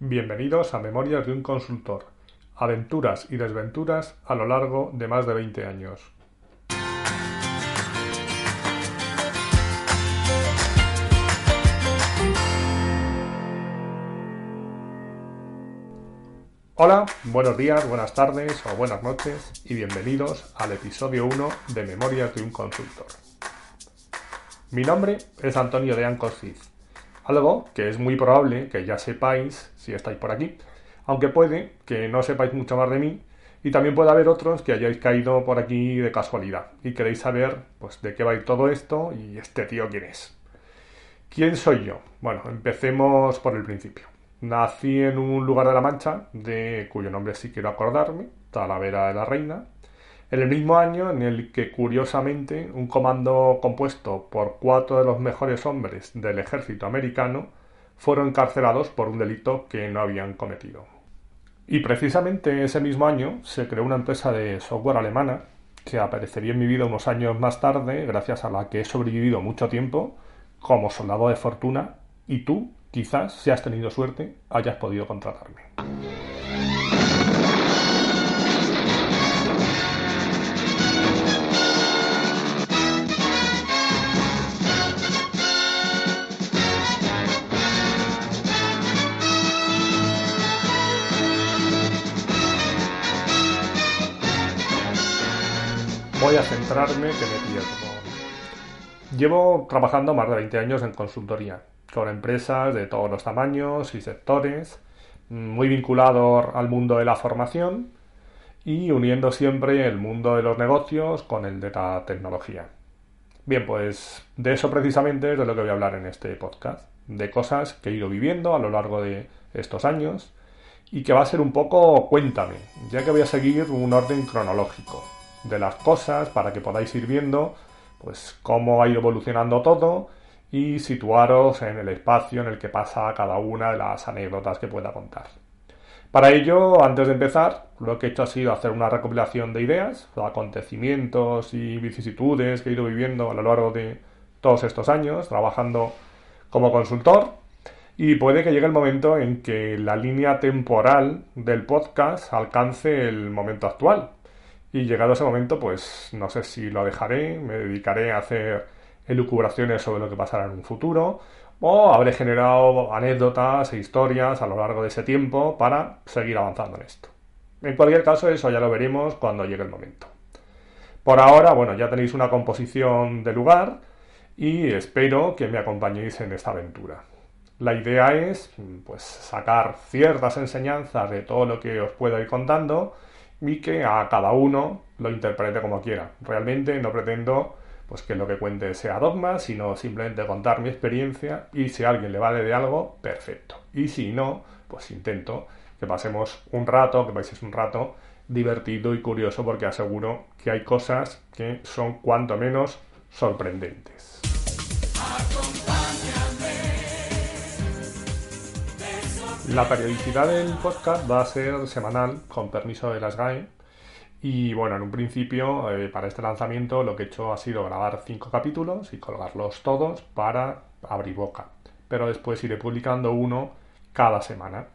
Bienvenidos a Memorias de un consultor. Aventuras y desventuras a lo largo de más de 20 años. Hola, buenos días, buenas tardes o buenas noches y bienvenidos al episodio 1 de Memorias de un consultor. Mi nombre es Antonio de Ancos algo que es muy probable que ya sepáis si estáis por aquí, aunque puede que no sepáis mucho más de mí y también puede haber otros que hayáis caído por aquí de casualidad y queréis saber pues de qué va a ir todo esto y este tío quién es. ¿Quién soy yo? Bueno, empecemos por el principio. Nací en un lugar de la Mancha, de cuyo nombre sí quiero acordarme, Talavera de la Reina, en el mismo año en el que, curiosamente, un comando compuesto por cuatro de los mejores hombres del ejército americano fueron encarcelados por un delito que no habían cometido. Y precisamente ese mismo año se creó una empresa de software alemana que aparecería en mi vida unos años más tarde, gracias a la que he sobrevivido mucho tiempo como soldado de fortuna y tú, quizás, si has tenido suerte, hayas podido contratarme. Voy a centrarme que me pierdo. Llevo trabajando más de 20 años en consultoría, con empresas de todos los tamaños y sectores, muy vinculado al mundo de la formación y uniendo siempre el mundo de los negocios con el de la tecnología. Bien, pues de eso precisamente es de lo que voy a hablar en este podcast, de cosas que he ido viviendo a lo largo de estos años y que va a ser un poco cuéntame, ya que voy a seguir un orden cronológico de las cosas para que podáis ir viendo pues cómo ha ido evolucionando todo y situaros en el espacio en el que pasa cada una de las anécdotas que pueda contar. Para ello, antes de empezar, lo que he hecho ha sido hacer una recopilación de ideas, acontecimientos y vicisitudes que he ido viviendo a lo largo de todos estos años, trabajando como consultor, y puede que llegue el momento en que la línea temporal del podcast alcance el momento actual, y llegado ese momento, pues no sé si lo dejaré, me dedicaré a hacer elucubraciones sobre lo que pasará en un futuro, o habré generado anécdotas e historias a lo largo de ese tiempo para seguir avanzando en esto. En cualquier caso, eso ya lo veremos cuando llegue el momento. Por ahora, bueno, ya tenéis una composición de lugar y espero que me acompañéis en esta aventura. La idea es, pues, sacar ciertas enseñanzas de todo lo que os puedo ir contando y que a cada uno lo interprete como quiera. Realmente no pretendo pues que lo que cuente sea dogma, sino simplemente contar mi experiencia y si a alguien le vale de algo, perfecto. Y si no, pues intento que pasemos un rato, que paséis un rato divertido y curioso porque aseguro que hay cosas que son cuanto menos sorprendentes. La periodicidad del podcast va a ser semanal, con permiso de las GAE. Y bueno, en un principio, eh, para este lanzamiento, lo que he hecho ha sido grabar cinco capítulos y colgarlos todos para abrir boca. Pero después iré publicando uno cada semana.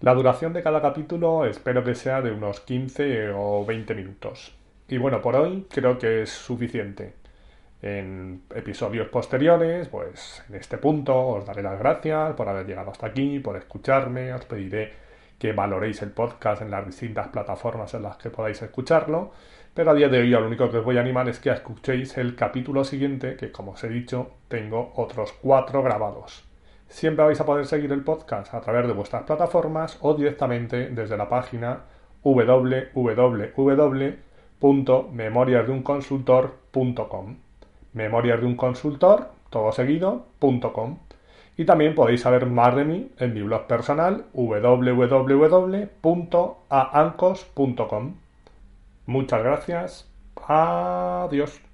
La duración de cada capítulo espero que sea de unos 15 o 20 minutos. Y bueno, por hoy creo que es suficiente. En episodios posteriores, pues en este punto os daré las gracias por haber llegado hasta aquí, por escucharme, os pediré que valoréis el podcast en las distintas plataformas en las que podáis escucharlo, pero a día de hoy lo único que os voy a animar es que escuchéis el capítulo siguiente, que como os he dicho, tengo otros cuatro grabados. Siempre vais a poder seguir el podcast a través de vuestras plataformas o directamente desde la página www.memoriasdeunconsultor.com memorias de un consultor, todo. Y también podéis saber más de mí en mi blog personal www.aancos.com. Muchas gracias. Adiós.